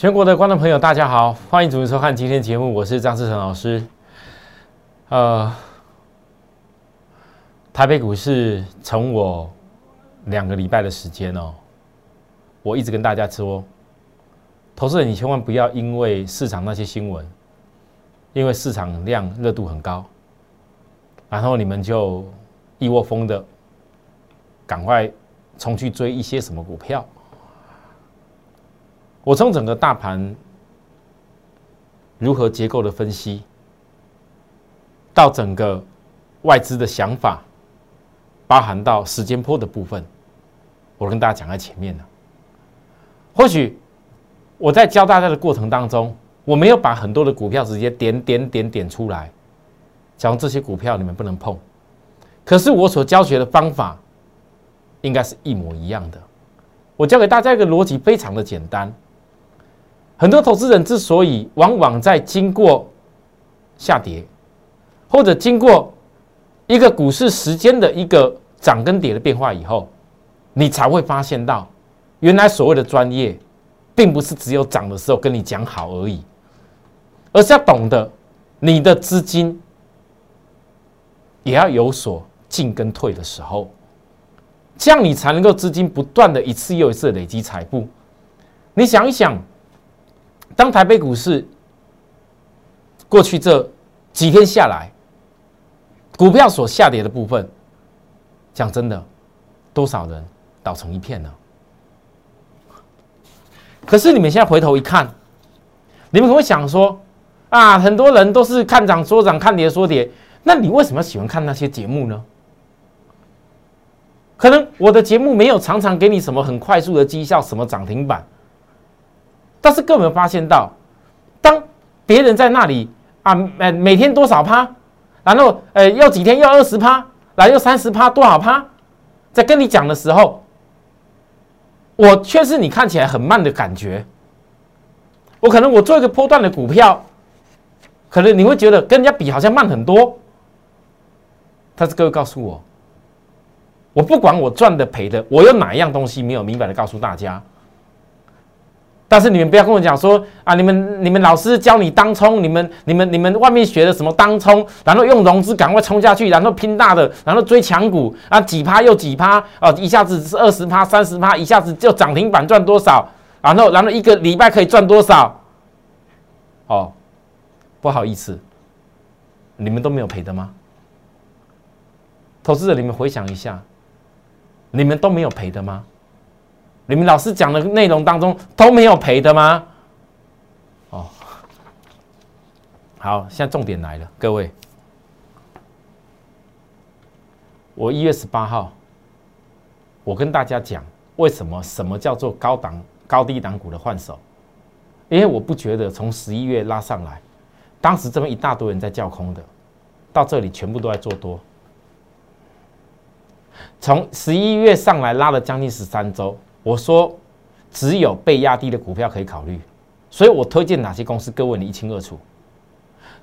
全国的观众朋友，大家好，欢迎准时收看今天节目，我是张志成老师。呃，台北股市从我两个礼拜的时间哦，我一直跟大家说，投资人你千万不要因为市场那些新闻，因为市场量热度很高，然后你们就一窝蜂的赶快冲去追一些什么股票。我从整个大盘如何结构的分析，到整个外资的想法，包含到时间波的部分，我跟大家讲在前面了。或许我在教大家的过程当中，我没有把很多的股票直接点点点点出来，讲这些股票你们不能碰。可是我所教学的方法应该是一模一样的。我教给大家一个逻辑非常的简单。很多投资人之所以往往在经过下跌，或者经过一个股市时间的一个涨跟跌的变化以后，你才会发现到，原来所谓的专业，并不是只有涨的时候跟你讲好而已，而是要懂得你的资金也要有所进跟退的时候，这样你才能够资金不断的一次又一次累积财富。你想一想。当台北股市过去这几天下来，股票所下跌的部分，讲真的，多少人倒成一片呢？可是你们现在回头一看，你们可会想说啊，很多人都是看涨说涨，看跌说跌，那你为什么喜欢看那些节目呢？可能我的节目没有常常给你什么很快速的绩效，什么涨停板。但是各位发现到，当别人在那里啊，每每天多少趴，然后呃，要几天要二十趴，来又三十趴，多少趴，在跟你讲的时候，我却是你看起来很慢的感觉。我可能我做一个波段的股票，可能你会觉得跟人家比好像慢很多。但是各位告诉我，我不管我赚的赔的，我有哪一样东西没有明白的告诉大家。但是你们不要跟我讲说啊，你们你们老师教你当冲，你们你们你们外面学的什么当冲，然后用融资赶快冲下去，然后拼大的，然后追强股啊，几趴又几趴哦，一下子是二十趴、三十趴，一下子就涨停板赚多少，然后然后一个礼拜可以赚多少？哦，不好意思，你们都没有赔的吗？投资者，你们回想一下，你们都没有赔的吗？你们老师讲的内容当中都没有赔的吗？哦，好，现在重点来了，各位，我一月十八号，我跟大家讲为什么什么叫做高档高低档股的换手，因为我不觉得从十一月拉上来，当时这么一大堆人在叫空的，到这里全部都在做多，从十一月上来拉了将近十三周。我说，只有被压低的股票可以考虑，所以我推荐哪些公司，各位你一清二楚。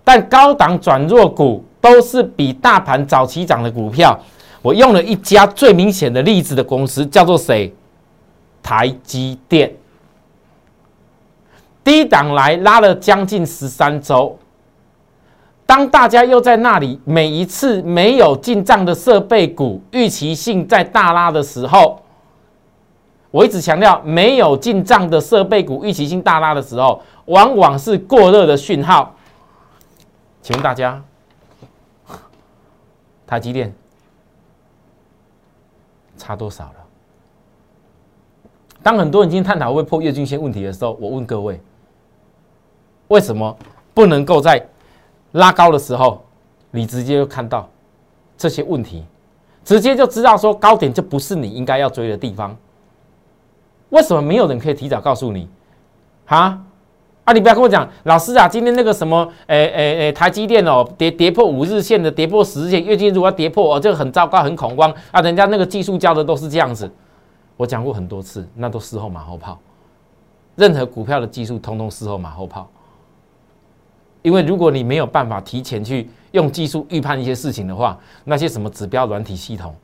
但高档转弱股都是比大盘早期涨的股票。我用了一家最明显的例子的公司，叫做谁？台积电。低档来拉了将近十三周，当大家又在那里每一次没有进账的设备股预期性在大拉的时候。我一直强调，没有进账的设备股预期性大拉的时候，往往是过热的讯号。请问大家，台积电差多少了？当很多人今天探讨会破月均线问题的时候，我问各位，为什么不能够在拉高的时候，你直接就看到这些问题，直接就知道说高点就不是你应该要追的地方？为什么没有人可以提早告诉你？哈啊！你不要跟我讲，老师啊，今天那个什么，诶诶诶，台积电哦，跌跌破五日线的，跌破十日线，月均如果跌破哦，这个很糟糕，很恐慌啊！人家那个技术教的都是这样子，我讲过很多次，那都事后马后炮。任何股票的技术，通通事后马后炮。因为如果你没有办法提前去用技术预判一些事情的话，那些什么指标软体系统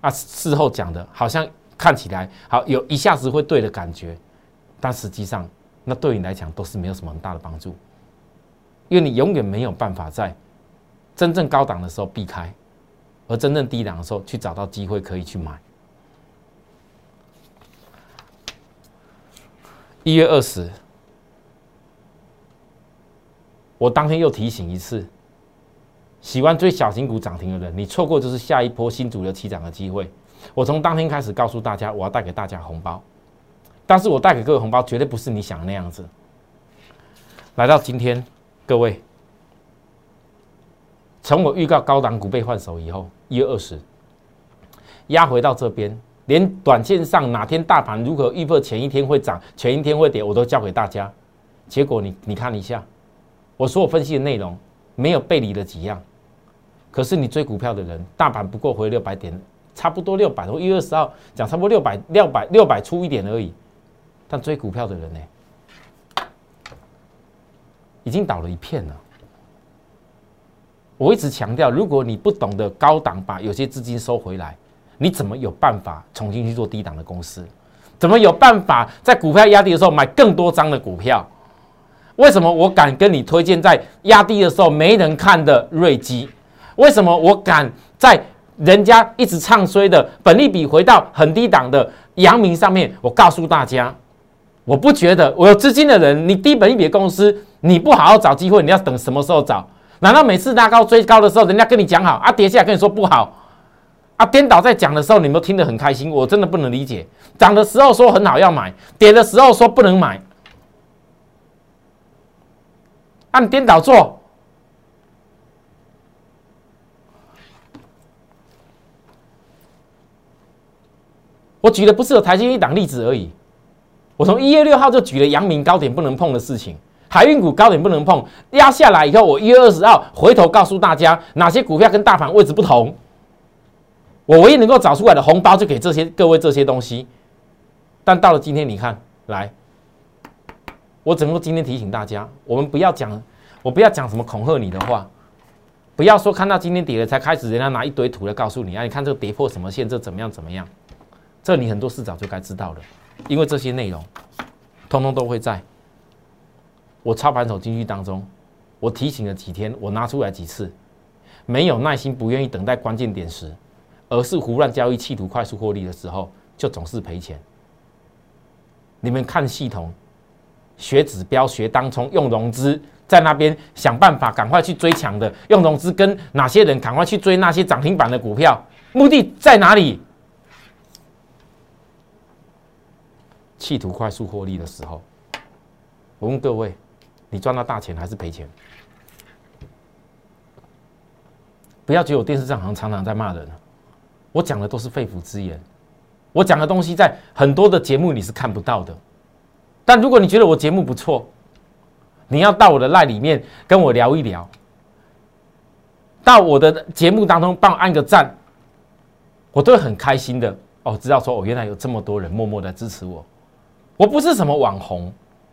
啊，事后讲的好像。看起来好，有一下子会对的感觉，但实际上那对你来讲都是没有什么很大的帮助，因为你永远没有办法在真正高档的时候避开，而真正低档的时候去找到机会可以去买。一月二十，我当天又提醒一次，喜欢追小型股涨停的人，你错过就是下一波新主流起涨的机会。我从当天开始告诉大家，我要带给大家红包，但是我带给各位红包绝对不是你想的那样子。来到今天，各位，从我预告高档股被换手以后，一月二十，压回到这边。连短线上哪天大盘如何预测前一天会涨，前一天会跌，我都教给大家。结果你你看一下，我所有分析的内容没有背离的几样。可是你追股票的人，大盘不过回六百点，差不多六百多，一月二十号讲差不多六百六百六百出一点而已。但追股票的人呢，已经倒了一片了。我一直强调，如果你不懂得高档把有些资金收回来。你怎么有办法重新去做低档的公司？怎么有办法在股票压低的时候买更多张的股票？为什么我敢跟你推荐在压低的时候没人看的瑞基？为什么我敢在人家一直唱衰的本利比回到很低档的阳明上面？我告诉大家，我不觉得我有资金的人，你低本利比的公司，你不好好找机会，你要等什么时候找？难道每次拉高追高的时候，人家跟你讲好啊，跌下来跟你说不好？啊，颠倒在讲的时候，你们听得很开心，我真的不能理解。涨的时候说很好要买，跌的时候说不能买，按颠倒做。我举的不是有台积一档例子而已，我从一月六号就举了阳明高点不能碰的事情，海运股高点不能碰，压下来以后，我一月二十号回头告诉大家哪些股票跟大盘位置不同。我唯一能够找出来的红包，就给这些各位这些东西。但到了今天，你看，来，我只能够今天提醒大家，我们不要讲，我不要讲什么恐吓你的话，不要说看到今天跌了才开始，人家拿一堆图来告诉你啊，你看这个跌破什么线，这怎么样怎么样？这你很多事早就该知道了，因为这些内容，通通都会在我操盘手金句当中，我提醒了几天，我拿出来几次，没有耐心，不愿意等待关键点时。而是胡乱交易，企图快速获利的时候，就总是赔钱。你们看系统，学指标，学当冲，用融资在那边想办法，赶快去追强的，用融资跟哪些人赶快去追那些涨停板的股票，目的在哪里？企图快速获利的时候，我问各位，你赚到大钱还是赔钱？不要觉得我电视上好像常常在骂人。我讲的都是肺腑之言，我讲的东西在很多的节目你是看不到的。但如果你觉得我节目不错，你要到我的赖里面跟我聊一聊，到我的节目当中帮我按个赞，我都会很开心的哦。知道说哦，原来有这么多人默默的支持我。我不是什么网红，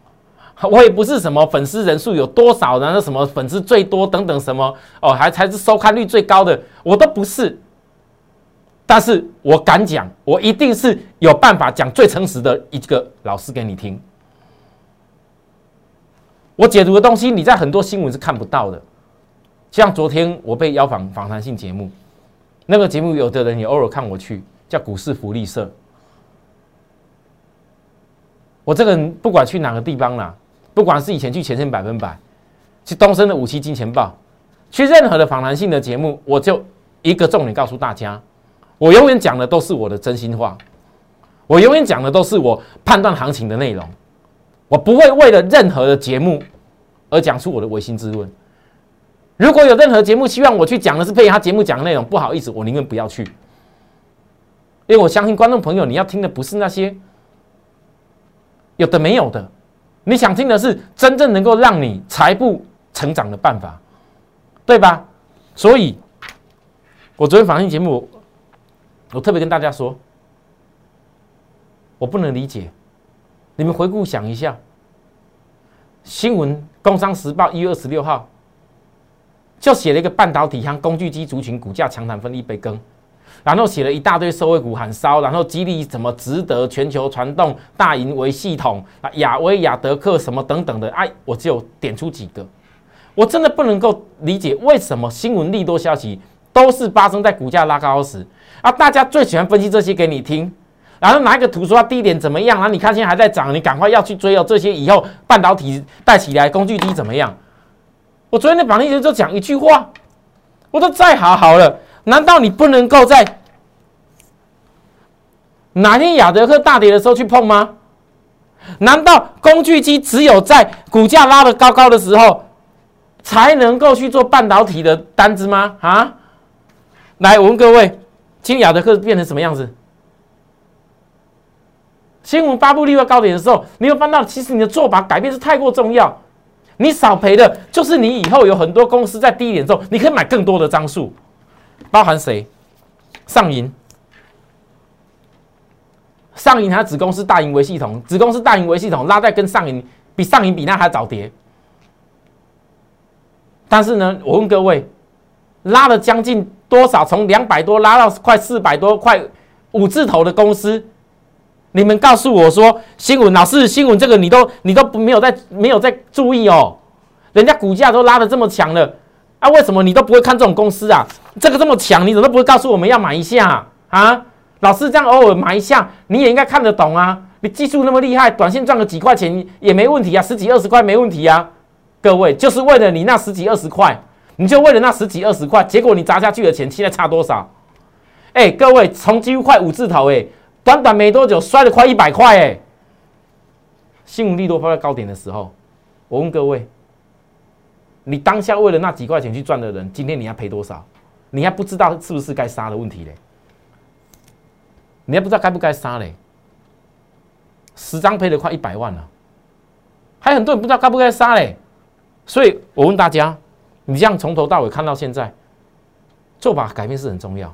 我也不是什么粉丝人数有多少人，什么粉丝最多等等什么哦，还才是收看率最高的，我都不是。但是我敢讲，我一定是有办法讲最诚实的一个老师给你听。我解读的东西，你在很多新闻是看不到的。像昨天我被邀访访谈性节目，那个节目有的人也偶尔看我去，叫股市福利社。我这个人不管去哪个地方啦，不管是以前去前线百分百，去东升的五期金钱豹，去任何的访谈性的节目，我就一个重点告诉大家。我永远讲的都是我的真心话，我永远讲的都是我判断行情的内容，我不会为了任何的节目而讲出我的唯心之论。如果有任何节目希望我去讲的是配合他节目讲的内容，不好意思，我宁愿不要去，因为我相信观众朋友你要听的不是那些有的没有的，你想听的是真正能够让你财富成长的办法，对吧？所以，我昨天访谈节目。我特别跟大家说，我不能理解。你们回顾想一下，新闻《工商时报》一月二十六号就写了一个半导体和工具机族群股价强弹分一杯羹，然后写了一大堆社会股喊烧，然后激励什么值得全球传动大盈为系统啊，亚威亚德克什么等等的，哎，我只有点出几个，我真的不能够理解为什么新闻利多消息都是发生在股价拉高时啊，大家最喜欢分析这些给你听，然后拿一个图说它低点怎么样，然后你看现在还在涨，你赶快要去追哦，这些以后半导体带起来工具机怎么样？我昨天的榜一就讲一句话，我说再好好了。难道你不能够在哪天亚德克大跌的时候去碰吗？难道工具机只有在股价拉得高高的时候才能够去做半导体的单子吗？啊！来，我问各位，今天亚德克变成什么样子？新闻发布利率高点的时候，你有翻到，其实你的做法改变是太过重要。你少赔的就是你以后有很多公司在低点之后，你可以买更多的张数。包含谁？上银，上银它子公司大盈为系统，子公司大盈为系统拉在跟上银比上银比那还早跌。但是呢，我问各位，拉了将近多少？从两百多拉到快四百多，快五字头的公司，你们告诉我说，新闻老师，新闻这个你都你都没有在没有在注意哦，人家股价都拉的这么强了。啊，为什么你都不会看这种公司啊？这个这么强，你怎么都不会告诉我们要买一下啊？老师这样偶尔买一下，你也应该看得懂啊。你技术那么厉害，短线赚个几块钱也没问题啊，十几二十块没问题啊。各位，就是为了你那十几二十块，你就为了那十几二十块，结果你砸下去的钱现在差多少？哎，各位，从几乎快五字头，哎，短短没多久摔了快一百块，哎。新闻利多放在高点的时候，我问各位。你当下为了那几块钱去赚的人，今天你要赔多少？你还不知道是不是该杀的问题嘞？你还不知道该不该杀嘞？十张赔了快一百万了，还很多人不知道该不该杀嘞。所以我问大家，你这样从头到尾看到现在，做法改变是很重要。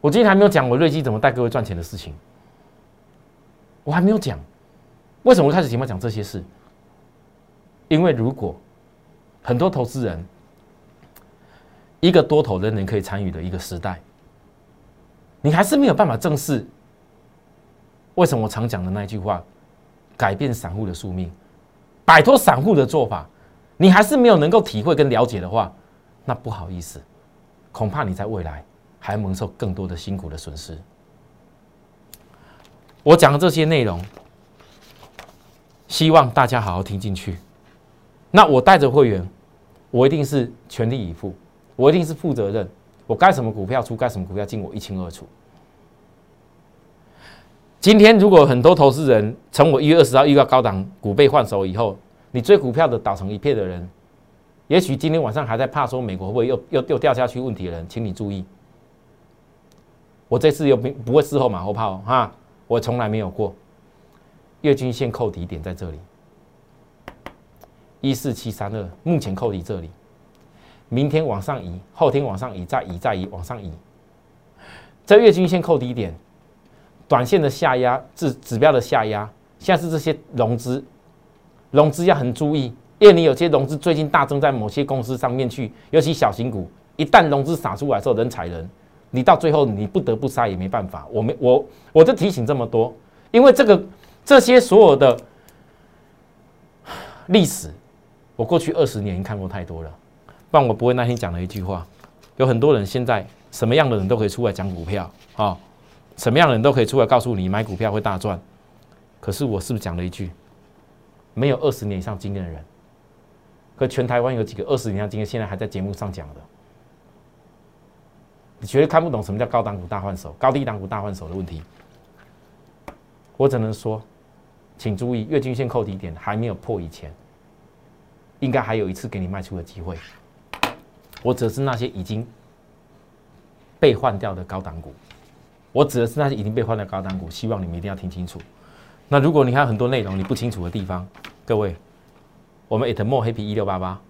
我今天还没有讲我瑞基怎么带各位赚钱的事情，我还没有讲，为什么开始节目讲这些事？因为如果很多投资人，一个多头的人可以参与的一个时代，你还是没有办法正视。为什么我常讲的那句话，改变散户的宿命，摆脱散户的做法，你还是没有能够体会跟了解的话，那不好意思，恐怕你在未来还蒙受更多的辛苦的损失。我讲的这些内容，希望大家好好听进去。那我带着会员，我一定是全力以赴，我一定是负责任，我该什么股票出，该什么股票进，我一清二楚。今天如果很多投资人从我一月二十号预告高档股被换手以后，你追股票的倒成一片的人，也许今天晚上还在怕说美国会不会又又又掉下去问题的人，请你注意，我这次又不不会事后马后炮哈，我从来没有过，月均线扣底点在这里。一四七三二，目前扣底这里，明天往上移，后天往上移，再移再移往上移。在月均线扣底点，短线的下压，指指标的下压，现在是这些融资，融资要很注意，因为你有些融资最近大增在某些公司上面去，尤其小型股，一旦融资撒出来之后，人踩人，你到最后你不得不杀也没办法。我没我我就提醒这么多，因为这个这些所有的历史。我过去二十年看过太多了，不然我不会那天讲了一句话。有很多人现在什么样的人都可以出来讲股票啊，什么样的人都可以出来告诉你买股票会大赚。可是我是不是讲了一句，没有二十年以上经验的人？可全台湾有几个二十年以上经验，现在还在节目上讲的？你绝对看不懂什么叫高档股大换手、高低档股大换手的问题。我只能说，请注意，月均线扣底点还没有破以前。应该还有一次给你卖出的机会。我指的是那些已经被换掉的高档股，我指的是那些已经被换的高档股。希望你们一定要听清楚。那如果你还有很多内容你不清楚的地方，各位，我们 at more happy 一六八八。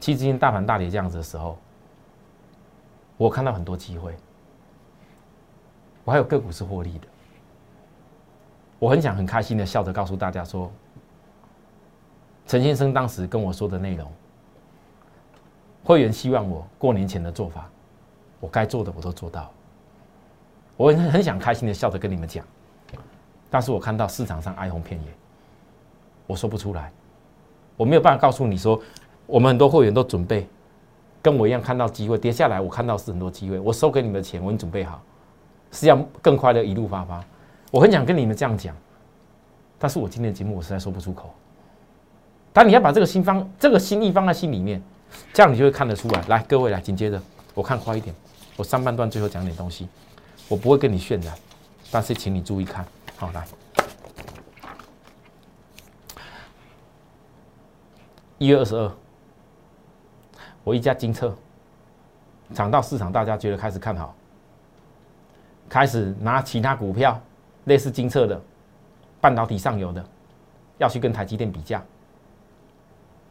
其实今天大盘大跌这样子的时候，我看到很多机会，我还有个股是获利的。我很想很开心的笑着告诉大家说，陈先生当时跟我说的内容，会员希望我过年前的做法，我该做的我都做到。我很很想开心的笑着跟你们讲，但是我看到市场上哀鸿遍野，我说不出来，我没有办法告诉你说，我们很多会员都准备跟我一样看到机会跌下来，我看到是很多机会，我收给你们的钱我已经准备好，是要更快的一路发发。我很想跟你们这样讲，但是我今天的节目我实在说不出口。但你要把这个心方这个心意放在心里面，这样你就会看得出来。来，各位来，紧接着我看快一点，我上半段最后讲点东西。我不会跟你渲染，但是请你注意看，好来，一月二十二，我一家金策涨到市场，大家觉得开始看好，开始拿其他股票类似金策的半导体上游的，要去跟台积电比价，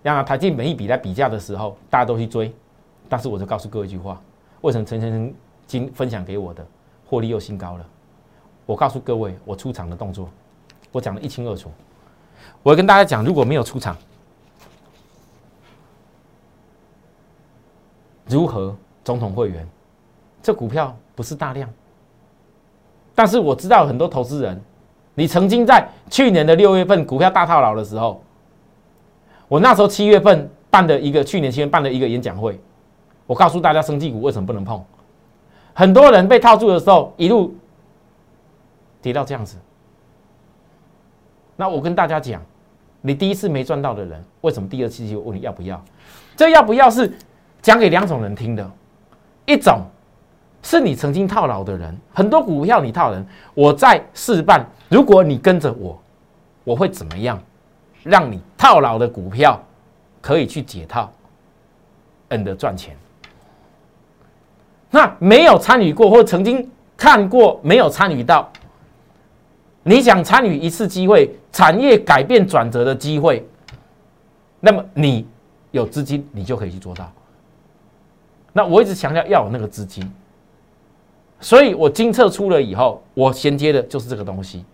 要拿台积电一笔在比价的时候，大家都去追，但是我就告诉各位一句话：为什么陈先生今分享给我的？获利又新高了，我告诉各位，我出场的动作，我讲的一清二楚。我跟大家讲，如果没有出场，如何总统会员？这股票不是大量，但是我知道很多投资人，你曾经在去年的六月份股票大套牢的时候，我那时候七月份办的一个去年七月办的一个演讲会，我告诉大家，生技股为什么不能碰？很多人被套住的时候，一路跌到这样子。那我跟大家讲，你第一次没赚到的人，为什么第二次就问你要不要？这要不要是讲给两种人听的。一种是你曾经套牢的人，很多股票你套人，我在示范，如果你跟着我，我会怎么样，让你套牢的股票可以去解套，and 赚钱。那没有参与过或曾经看过没有参与到，你想参与一次机会，产业改变转折的机会，那么你有资金，你就可以去做到。那我一直强调要有那个资金，所以我金测出了以后，我衔接的就是这个东西。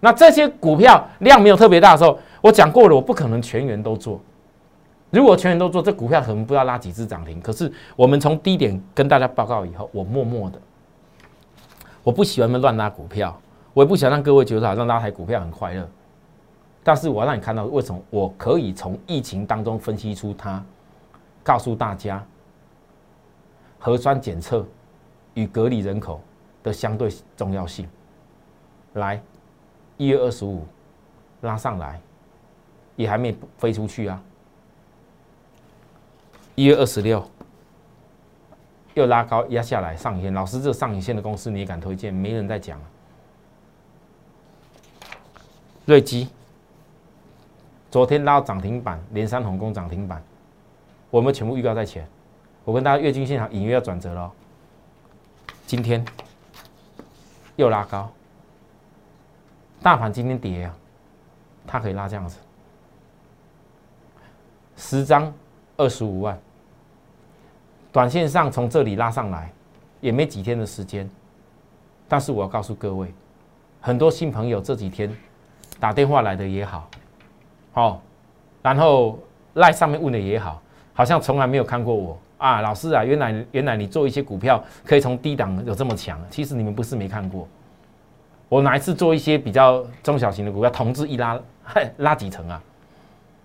那这些股票量没有特别大的时候，我讲过了，我不可能全员都做。如果全员都做，这股票可能不知道拉几只涨停。可是我们从低点跟大家报告以后，我默默的，我不喜欢们乱拉股票，我也不想让各位觉得好像拉台股票很快乐。但是我让你看到，为什么我可以从疫情当中分析出它，告诉大家核酸检测与隔离人口的相对重要性。来，一月二十五拉上来，也还没飞出去啊。一月二十六，又拉高压下来上影线。老师，这上影线的公司你也敢推荐？没人在讲。瑞基昨天拉涨停板，连三红工涨停板，我们全部预告在前。我跟大家月均线场隐约要转折了。今天又拉高，大盘今天跌啊，它可以拉这样子，十张。二十五万，短线上从这里拉上来，也没几天的时间。但是我要告诉各位，很多新朋友这几天打电话来的也好，好，然后赖上面问的也好，好像从来没有看过我啊，老师啊，原来原来你做一些股票可以从低档有这么强。其实你们不是没看过，我哪一次做一些比较中小型的股票，同志一拉，拉几成啊？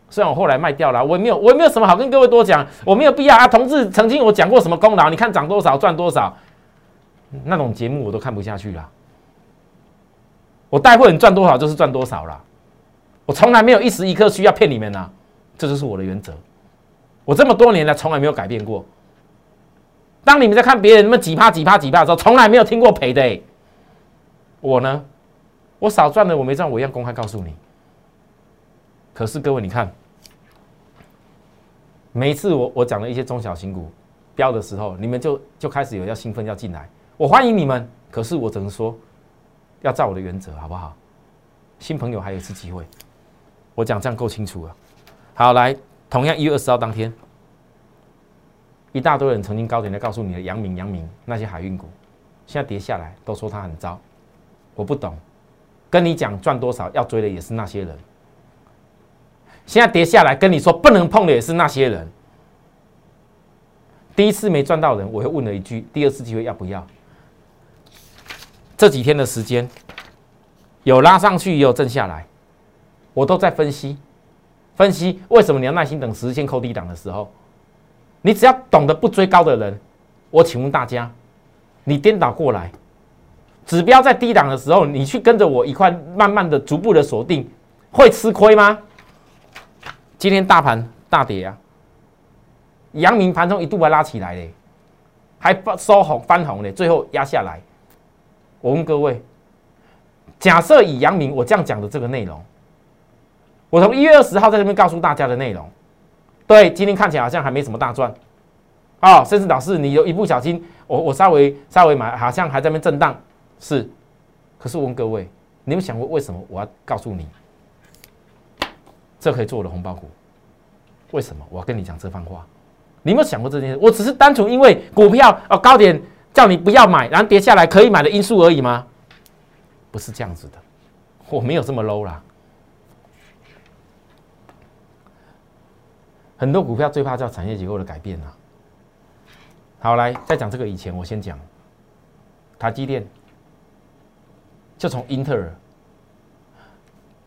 虽然我后来卖掉了，我也没有，我也没有什么好跟各位多讲，我没有必要啊。同志曾经我讲过什么功劳？你看涨多少赚多少，那种节目我都看不下去了。我带会你赚多少就是赚多少了，我从来没有一时一刻需要骗你们呐，这就是我的原则。我这么多年来从来没有改变过。当你们在看别人那么几趴几趴几趴的时候，从来没有听过赔的。我呢，我少赚的我没赚，我一样公开告诉你。可是各位，你看，每一次我我讲了一些中小型股标的时候，你们就就开始有要兴奋要进来，我欢迎你们。可是我只能说，要照我的原则，好不好？新朋友还有一次机会，我讲这样够清楚了。好，来，同样一月二十号当天，一大堆人曾经高点的告诉你的阳明、阳明那些海运股，现在跌下来都说它很糟，我不懂，跟你讲赚多少要追的也是那些人。现在跌下来，跟你说不能碰的也是那些人。第一次没赚到人，我又问了一句：第二次机会要不要？这几天的时间，有拉上去，也有震下来，我都在分析，分析为什么你要耐心等十日线扣低档的时候。你只要懂得不追高的人，我请问大家，你颠倒过来，指标在低档的时候，你去跟着我一块慢慢的、逐步的锁定，会吃亏吗？今天大盘大跌啊！阳明盘中一度还拉起来嘞，还收红翻红嘞，最后压下来。我问各位，假设以阳明我这样讲的这个内容，我从一月二十号在这边告诉大家的内容，对，今天看起来好像还没什么大赚，哦，甚至老师你有一不小心，我我稍微稍微买，好像还在那边震荡，是。可是我问各位，你有想过为什么我要告诉你，这可以做我的红包股？为什么我要跟你讲这番话？你有没有想过这件事？我只是单纯因为股票哦高点叫你不要买，然后跌下来可以买的因素而已吗？不是这样子的，我没有这么 low 啦。很多股票最怕叫产业结构的改变啊。好，来在讲这个以前，我先讲台积电，就从英特尔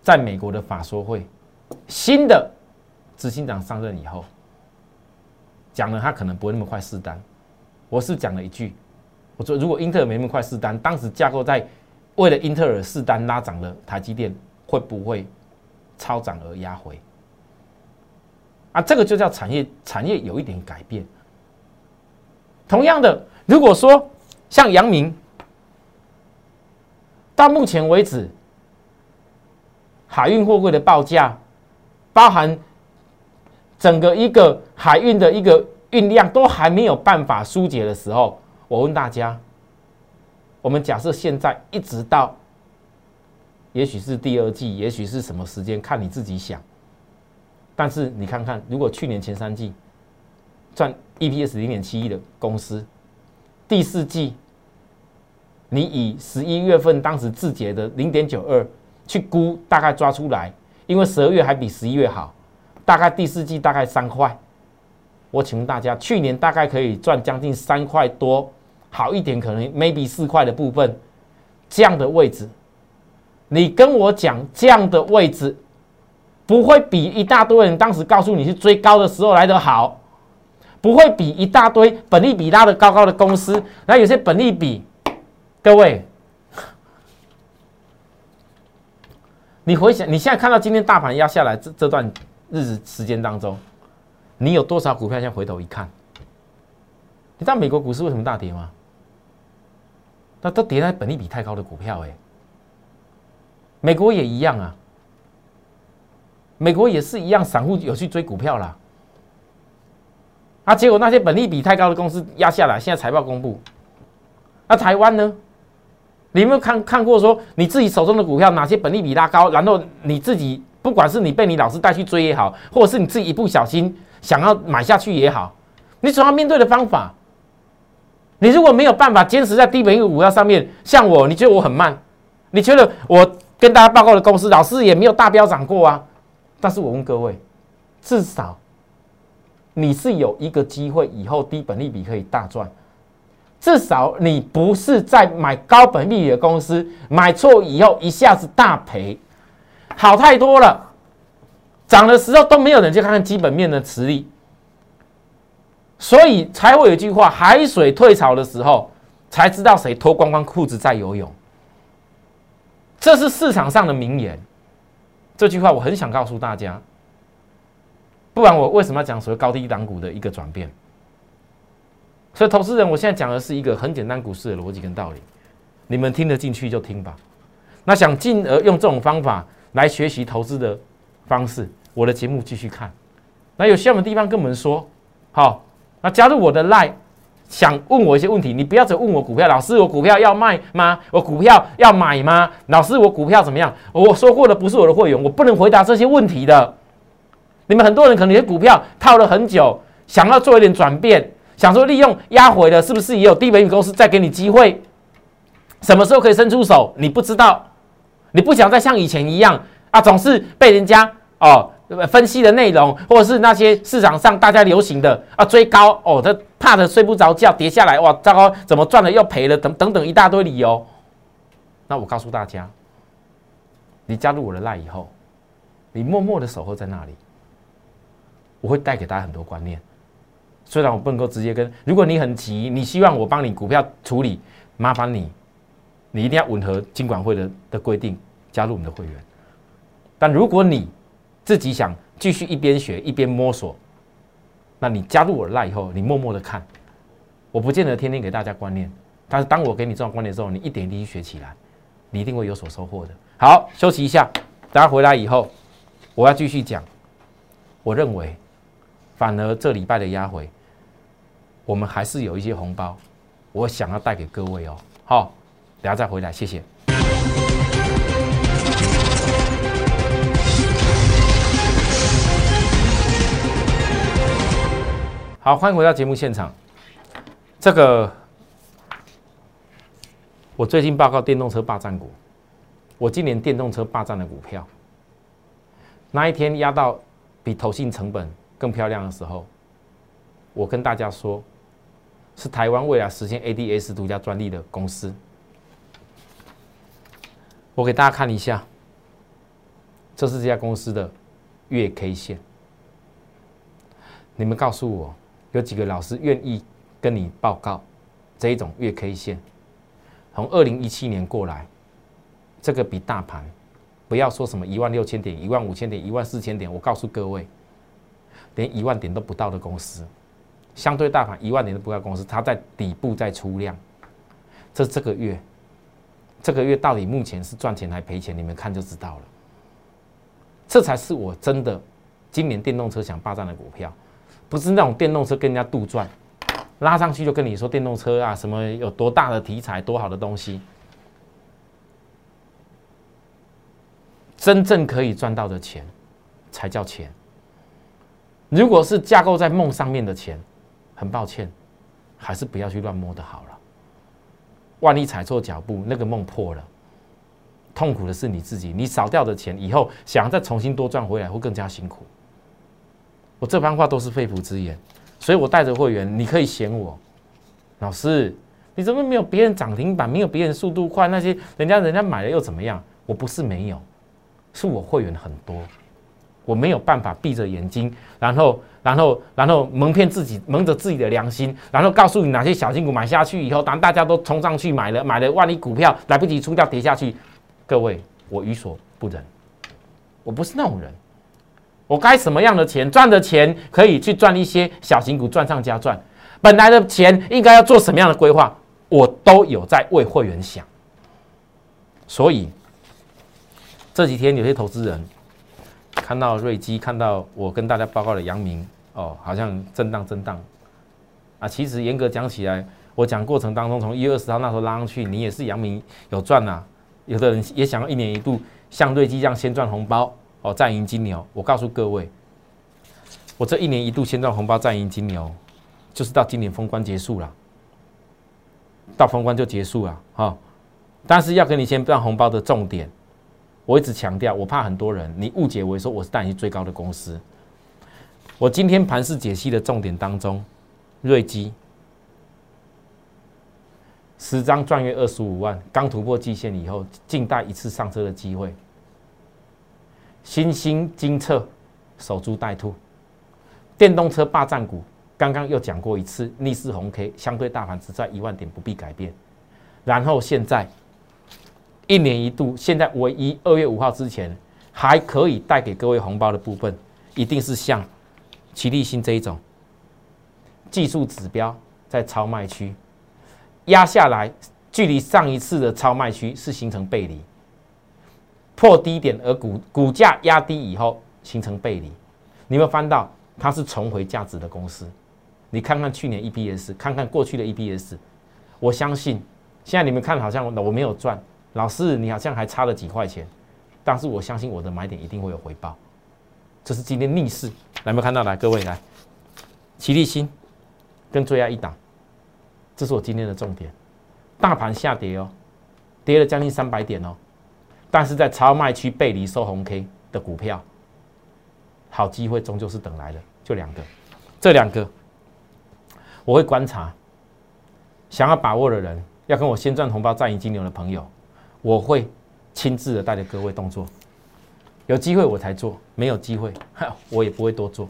在美国的法说会新的执行长上任以后。讲了，他可能不会那么快试单。我是讲了一句，我说如果英特尔没那么快试单，当时架构在为了英特尔试单拉涨的台积电会不会超涨而压回？啊，这个就叫产业产业有一点改变。同样的，如果说像阳明，到目前为止，海运货柜的报价包含。整个一个海运的一个运量都还没有办法疏解的时候，我问大家：我们假设现在一直到，也许是第二季，也许是什么时间，看你自己想。但是你看看，如果去年前三季赚 EPS 零点七亿的公司，第四季你以十一月份当时字节的零点九二去估，大概抓出来，因为十二月还比十一月好。大概第四季大概三块，我请问大家，去年大概可以赚将近三块多，好一点可能 maybe 四块的部分，这样的位置，你跟我讲这样的位置，不会比一大堆人当时告诉你是追高的时候来得好，不会比一大堆本利比拉的高高的公司，然后有些本利比，各位，你回想你现在看到今天大盘压下来这这段。日子时间当中，你有多少股票？先回头一看，你知道美国股市为什么大跌吗？那都跌在本利比太高的股票哎。美国也一样啊，美国也是一样，散户有去追股票啦。啊，结果那些本利比太高的公司压下来，现在财报公布。那台湾呢？你有没有看看过说你自己手中的股票哪些本利比拉高，然后你自己？不管是你被你老师带去追也好，或者是你自己一不小心想要买下去也好，你总要面对的方法。你如果没有办法坚持在低本一个股票上面，像我，你觉得我很慢？你觉得我跟大家报告的公司老师也没有大飙涨过啊？但是我问各位，至少你是有一个机会以后低本利比可以大赚，至少你不是在买高本利比的公司买错以后一下子大赔。好太多了，涨的时候都没有人去看看基本面的实力，所以才会有一句话：海水退潮的时候，才知道谁脱光光裤子在游泳。这是市场上的名言。这句话我很想告诉大家，不然我为什么要讲所谓高低档股的一个转变？所以，投资人，我现在讲的是一个很简单股市的逻辑跟道理，你们听得进去就听吧。那想进而用这种方法。来学习投资的方式，我的节目继续看。那有需要的地方跟我们说，好，那加入我的 line，想问我一些问题，你不要只问我股票，老师我股票要卖吗？我股票要买吗？老师我股票怎么样？我说过的不是我的会员，我不能回答这些问题的。你们很多人可能有股票套了很久，想要做一点转变，想说利用压回的，是不是也有低本公司再给你机会？什么时候可以伸出手？你不知道。你不想再像以前一样啊，总是被人家哦分析的内容，或者是那些市场上大家流行的啊，追高哦，他怕的睡不着觉，跌下来哇，糟糕，怎么赚了又赔了，等等等一大堆理由。那我告诉大家，你加入我的赖以后，你默默的守候在那里，我会带给大家很多观念。虽然我不能够直接跟，如果你很急，你希望我帮你股票处理，麻烦你，你一定要吻合金管会的的规定，加入我们的会员。但如果你自己想继续一边学一边摸索，那你加入我赖以后，你默默的看，我不见得天天给大家观念，但是当我给你这种观念之后，你一点一滴学起来，你一定会有所收获的。好，休息一下，大家回来以后，我要继续讲。我认为，反而这礼拜的压回，我们还是有一些红包，我想要带给各位哦。好，等下再回来，谢谢。好，欢迎回到节目现场。这个，我最近报告电动车霸占股，我今年电动车霸占的股票，那一天压到比投信成本更漂亮的时候，我跟大家说，是台湾未来实现 ADS 独家专利的公司。我给大家看一下，这是这家公司的月 K 线，你们告诉我。有几个老师愿意跟你报告这一种月 K 线，从二零一七年过来，这个比大盘不要说什么一万六千点、一万五千点、一万四千点，我告诉各位，连一万点都不到的公司，相对大盘一万点都不到公司，它在底部在出量，这这个月，这个月到底目前是赚钱还赔钱？你们看就知道了。这才是我真的今年电动车想霸占的股票。不是那种电动车跟人家杜撰，拉上去就跟你说电动车啊什么有多大的题材多好的东西，真正可以赚到的钱才叫钱。如果是架构在梦上面的钱，很抱歉，还是不要去乱摸的好了。万一踩错脚步，那个梦破了，痛苦的是你自己。你少掉的钱，以后想要再重新多赚回来，会更加辛苦。我这番话都是肺腑之言，所以我带着会员，你可以嫌我，老师，你怎么没有别人涨停板，没有别人速度快？那些人家人家买了又怎么样？我不是没有，是我会员很多，我没有办法闭着眼睛，然后然后然后蒙骗自己，蒙着自己的良心，然后告诉你哪些小金股买下去以后，当大家都冲上去买了，买了万一股票来不及出掉跌下去，各位，我于所不忍，我不是那种人。我该什么样的钱赚的钱可以去赚一些小型股赚上加赚，本来的钱应该要做什么样的规划，我都有在为会员想。所以这几天有些投资人看到瑞基，看到我跟大家报告的阳明哦，好像震荡震荡啊。其实严格讲起来，我讲过程当中，从一月二十号那时候拉上去，你也是阳明有赚呐。有的人也想要一年一度像瑞基这样先赚红包。哦，战赢金牛，我告诉各位，我这一年一度先赚红包，战赢金牛，就是到今年封关结束了，到封关就结束了哈。但是要跟你先赚红包的重点，我一直强调，我怕很多人你误解为说我是带你最高的公司。我今天盘市解析的重点当中，瑞基十张赚约二十五万，刚突破季线以后，静待一次上车的机会。新兴精测守株待兔，电动车霸占股，刚刚又讲过一次，逆势红 K，相对大盘只在一万点不必改变。然后现在一年一度，现在唯一二月五号之前还可以带给各位红包的部分，一定是像齐力新这一种技术指标在超卖区压下来，距离上一次的超卖区是形成背离。破低点而股股价压低以后形成背离，你有没有翻到它是重回价值的公司？你看看去年 EPS，看看过去的 EPS，我相信现在你们看好像我没有赚，老师你好像还差了几块钱，但是我相信我的买点一定会有回报。这是今天逆势，来没有看到？来各位来，齐立新跟追压一档，这是我今天的重点。大盘下跌哦，跌了将近三百点哦。但是在超卖区背离收红 K 的股票，好机会终究是等来的，就两个，这两个我会观察，想要把握的人，要跟我先赚红包再赢金牛的朋友，我会亲自的带着各位动作，有机会我才做，没有机会 我也不会多做，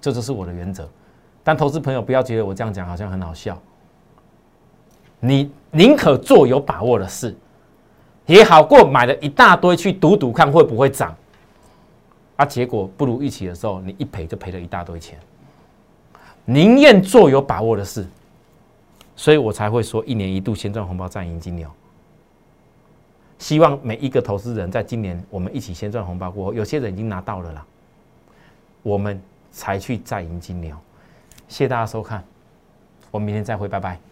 这就是我的原则。但投资朋友不要觉得我这样讲好像很好笑，你宁可做有把握的事，也好过买了一大堆去赌赌看会不会涨。啊，结果不如预期的时候，你一赔就赔了一大堆钱。宁愿做有把握的事，所以我才会说一年一度先赚红包再赢金牛。希望每一个投资人在今年我们一起先赚红包过后，有些人已经拿到了啦，我们才去再赢金牛。谢谢大家收看，我们明天再会，拜拜。